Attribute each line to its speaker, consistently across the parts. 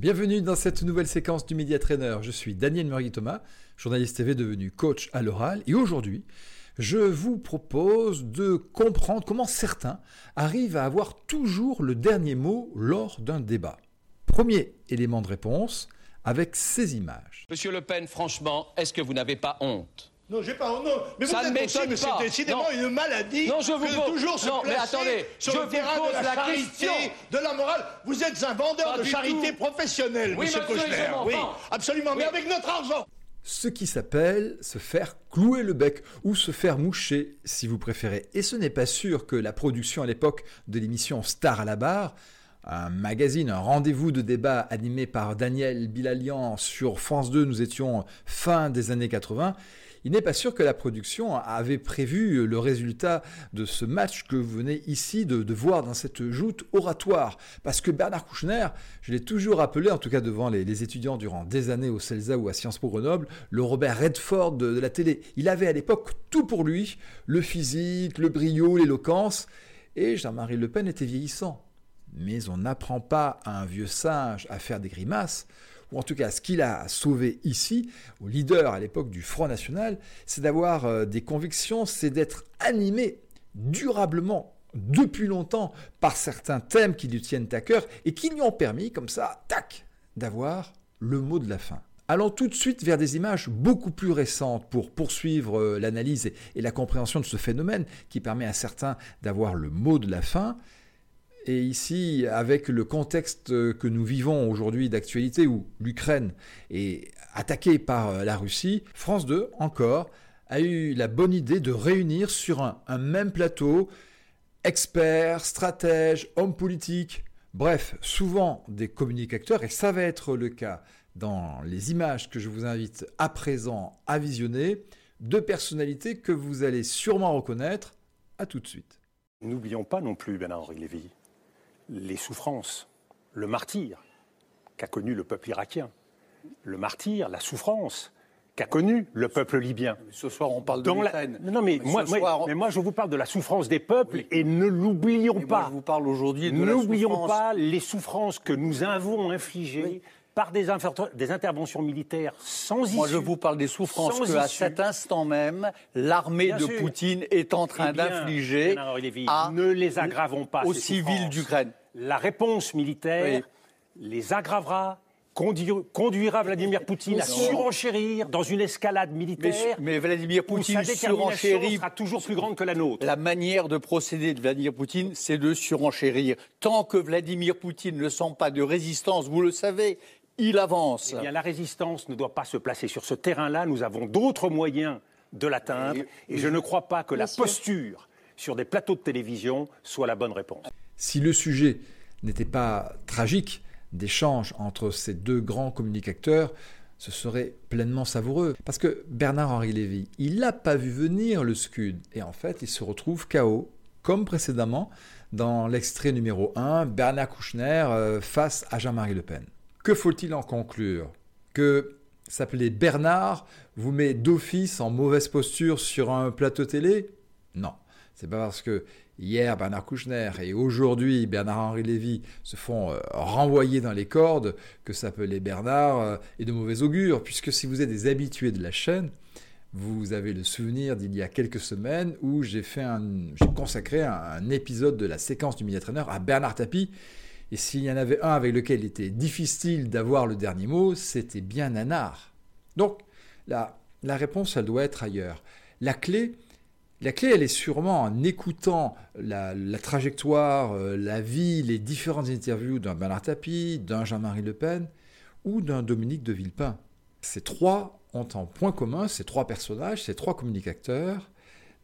Speaker 1: Bienvenue dans cette nouvelle séquence du Media Trainer. Je suis Daniel Murgui Thomas, journaliste TV devenu coach à l'oral, et aujourd'hui, je vous propose de comprendre comment certains arrivent à avoir toujours le dernier mot lors d'un débat. Premier élément de réponse avec ces images.
Speaker 2: Monsieur Le Pen, franchement, est-ce que vous n'avez pas honte?
Speaker 3: Non, j'ai pas honte. Non. Mais
Speaker 2: Ça
Speaker 3: vous
Speaker 2: ne
Speaker 3: êtes aussi, mais
Speaker 2: pas.
Speaker 3: c'est décidément
Speaker 2: Non.
Speaker 3: une maladie
Speaker 2: Non, je vous
Speaker 3: que
Speaker 2: pose-
Speaker 3: toujours se
Speaker 2: Non, mais
Speaker 3: placer
Speaker 2: attendez,
Speaker 3: sur
Speaker 2: je
Speaker 3: le
Speaker 2: vous
Speaker 3: terrain
Speaker 2: pose
Speaker 3: de la,
Speaker 2: la
Speaker 3: charité,
Speaker 2: question.
Speaker 3: de la morale. Vous êtes un vendeur
Speaker 2: Pas
Speaker 3: de charité
Speaker 2: tout.
Speaker 3: professionnelle,
Speaker 2: Oui,
Speaker 3: monsieur Kouchner. Oui, absolument, mais avec notre argent.
Speaker 1: Ce qui s'appelle se faire clouer le bec ou se faire moucher si vous préférez. Et ce n'est pas sûr que la production à l'époque de l'émission Star à la barre, un magazine, un rendez-vous de débat animé par Daniel Bilalian sur France 2, nous étions fin des années 80, il n'est pas sûr que la production avait prévu le résultat de ce match que vous venez ici de, voir dans cette joute oratoire. Parce que Bernard Kouchner, je l'ai toujours appelé, en tout cas devant les, les étudiants durant des années au CELSA ou à Sciences Po Grenoble, le Robert Redford de, de la télé. Il avait à l'époque tout pour lui, le physique, le brio, l'éloquence, et Jean-Marie Le Pen était vieillissant. Mais on n'apprend pas à un vieux singe à faire des grimaces, ou en tout cas ce qu'il a sauvé ici, au leader à l'époque du Front National, c'est d'avoir euh, des convictions, c'est d'être animé durablement depuis longtemps par certains thèmes qui lui tiennent à cœur et qui lui ont permis, comme ça, tac, d'avoir le mot de la fin. Allons tout de suite vers des images beaucoup plus récentes pour poursuivre euh, l'analyse et, et la compréhension de ce phénomène qui permet à certains d'avoir le mot de la fin. Et ici, avec le contexte que nous vivons aujourd'hui d'actualité où l'Ukraine est attaquée par euh, la Russie, France 2, encore, a eu la bonne idée de réunir sur un, même plateau experts, stratèges, hommes politiques, bref, souvent des communicateurs, et ça va être le cas dans les images que je vous invite à présent à visionner, deux personnalités que vous allez sûrement reconnaître. À tout de suite.
Speaker 4: N'oublions pas non plus, Bernard-Henri Lévy, les souffrances, le martyr qu'a connu le peuple irakien, le martyr, la souffrance qu'a connu le peuple libyen.
Speaker 5: Ce soir, on parle de
Speaker 4: Dans la-
Speaker 5: l'Ukraine.
Speaker 4: Non, mais,
Speaker 5: Mais
Speaker 4: moi,
Speaker 5: ce
Speaker 4: moi-
Speaker 5: soir-
Speaker 4: mais moi, je vous parle de la souffrance des peuples
Speaker 5: Oui.
Speaker 4: et ne l'oublions
Speaker 5: moi,
Speaker 4: pas.
Speaker 5: je vous parle aujourd'hui de la
Speaker 4: N'oublions
Speaker 5: souffrance.
Speaker 4: pas les souffrances que nous avons infligées
Speaker 5: Oui.
Speaker 4: par des, interventions militaires sans issue.
Speaker 5: Moi, je vous parle des souffrances que, à cet instant même, l'armée de
Speaker 4: sûr.
Speaker 5: Poutine est en train
Speaker 4: Eh
Speaker 5: d'infliger
Speaker 4: ne les aggravons pas.
Speaker 5: aux civils d'Ukraine.
Speaker 4: La réponse militaire les aggravera, conduira, Vladimir Poutine à surenchérir dans une escalade militaire
Speaker 5: mais Vladimir Poutine surenchérit.
Speaker 4: sera toujours plus grande que la nôtre.
Speaker 5: La manière de procéder de Vladimir Poutine, c'est de surenchérir. Tant que Vladimir Poutine ne sent pas de résistance, vous le savez, il avance.
Speaker 4: Eh bien, la résistance ne doit pas se placer sur ce terrain-là. Nous avons d'autres moyens de l'atteindre. Et, je ne crois pas que la posture sur des plateaux de télévision soit la bonne réponse.
Speaker 1: Si le sujet n'était pas tragique d'échange entre ces deux grands communicateurs, ce serait pleinement savoureux. Parce que Bernard-Henri Lévy, il n'a pas vu venir le Scud. Et en fait, il se retrouve KO, comme précédemment dans l'extrait numéro 1, Bernard Kouchner euh, face à Jean-Marie Le Pen. Que faut-il en conclure? Que s'appeler Bernard vous met d'office en mauvaise posture sur un plateau télé? Non. C'est pas parce que hier Bernard Kouchner et aujourd'hui Bernard-Henri Lévy se font euh, renvoyer dans les cordes que s'appeler Bernard euh, est de mauvais augure, puisque si vous êtes des habitués de la chaîne, vous avez le souvenir d'il y a quelques semaines où j'ai consacré un, épisode de la séquence du Media Trainer à Bernard Tapie. Et s'il y en avait un avec lequel il était difficile d'avoir le dernier mot, c'était bien Nanar. Donc, la réponse, elle doit être ailleurs. La clé, la clé, elle est sûrement en écoutant la, trajectoire, euh, la vie, les différentes interviews d'un Bernard Tapie, d'un Jean-Marie Le Pen ou d'un Dominique de Villepin. Ces trois ont en point commun, ces trois personnages, ces trois communicateurs,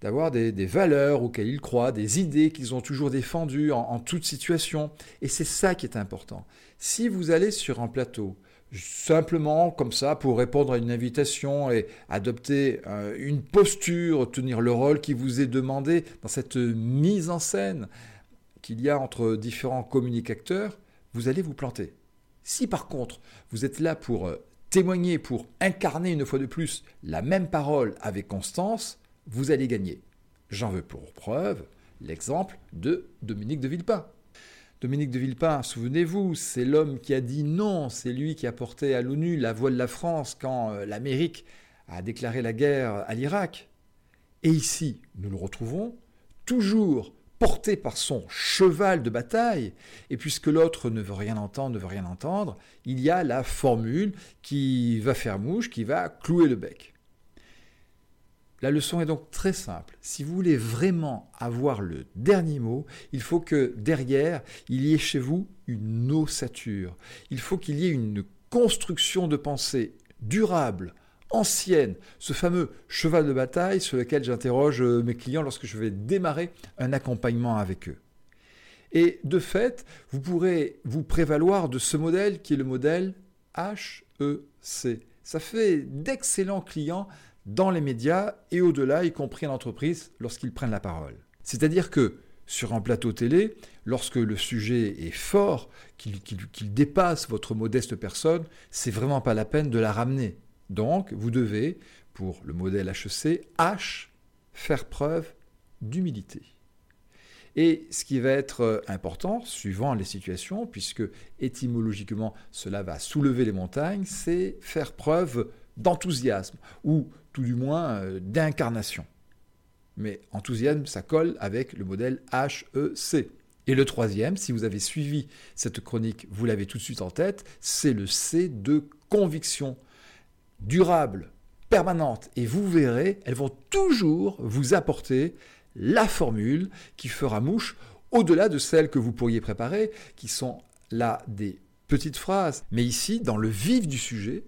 Speaker 1: d'avoir des, valeurs auxquelles ils croient, des idées qu'ils ont toujours défendues en, en toute situation. Et c'est ça qui est important. Si vous allez sur un plateau, simplement comme ça pour répondre à une invitation et adopter euh, une posture, tenir le rôle qui vous est demandé dans cette mise en scène qu'il y a entre différents communicateurs, vous allez vous planter. Si par contre vous êtes là pour euh, témoigner, pour incarner une fois de plus la même parole avec constance, vous allez gagner. J'en veux pour preuve l'exemple de Dominique de Villepin. Dominique de Villepin, souvenez-vous, c'est l'homme qui a dit non, c'est lui qui a porté à l'ONU la voix de la France quand euh, l'Amérique a déclaré la guerre à l'Irak. Et ici, nous le retrouvons, toujours porté par son cheval de bataille, et puisque l'autre ne veut rien entendre, ne veut rien entendre, il y a la formule qui va faire mouche, qui va clouer le bec. La leçon est donc très simple. Si vous voulez vraiment avoir le dernier mot, il faut que derrière, il y ait chez vous une ossature. Il faut qu'il y ait une construction de pensée durable, ancienne, ce fameux cheval de bataille sur lequel j'interroge euh, mes clients lorsque je vais démarrer un accompagnement avec eux. Et de fait, vous pourrez vous prévaloir de ce modèle qui est le modèle HEC. Ça fait d'excellents clients dans les médias et au-delà, y compris en entreprise, lorsqu'ils prennent la parole. C'est-à-dire que sur un plateau télé, lorsque le sujet est fort, qu'il dépasse votre modeste personne, c'est vraiment pas la peine de la ramener. Donc, vous devez, pour le modèle HEC, H, faire preuve d'humilité. Et ce qui va être euh, important, suivant les situations, puisque étymologiquement cela va soulever les montagnes, c'est faire preuve d'enthousiasme, ou tout du moins euh, d'incarnation. Mais enthousiasme, ça colle avec le modèle HEC. Et le troisième, si vous avez suivi cette chronique, vous l'avez tout de suite en tête, c'est le C de conviction durable, permanente. Et vous verrez, elles vont toujours vous apporter la formule qui fera mouche au-delà de celles que vous pourriez préparer, qui sont là des petites phrases. Mais ici, dans le vif du sujet,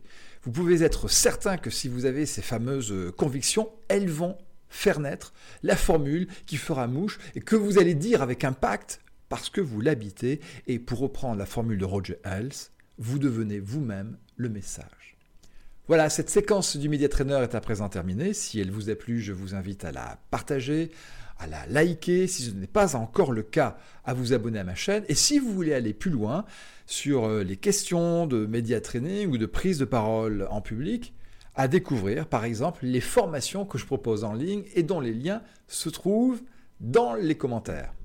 Speaker 1: vous pouvez être certain que si vous avez ces fameuses euh, convictions, elles vont faire naître la formule qui fera mouche et que vous allez dire avec impact parce que vous l'habitez. Et pour reprendre la formule de Roger Ailes, vous devenez vous-même le message. Voilà, cette séquence du Media Trainer est à présent terminée. Si elle vous a plu, je vous invite à la partager, à la liker, si ce n'est pas encore le cas, à vous abonner à ma chaîne. Et si vous voulez aller plus loin sur euh, les questions de média training ou de prise de parole en public, à découvrir par exemple les formations que je propose en ligne et dont les liens se trouvent dans les commentaires.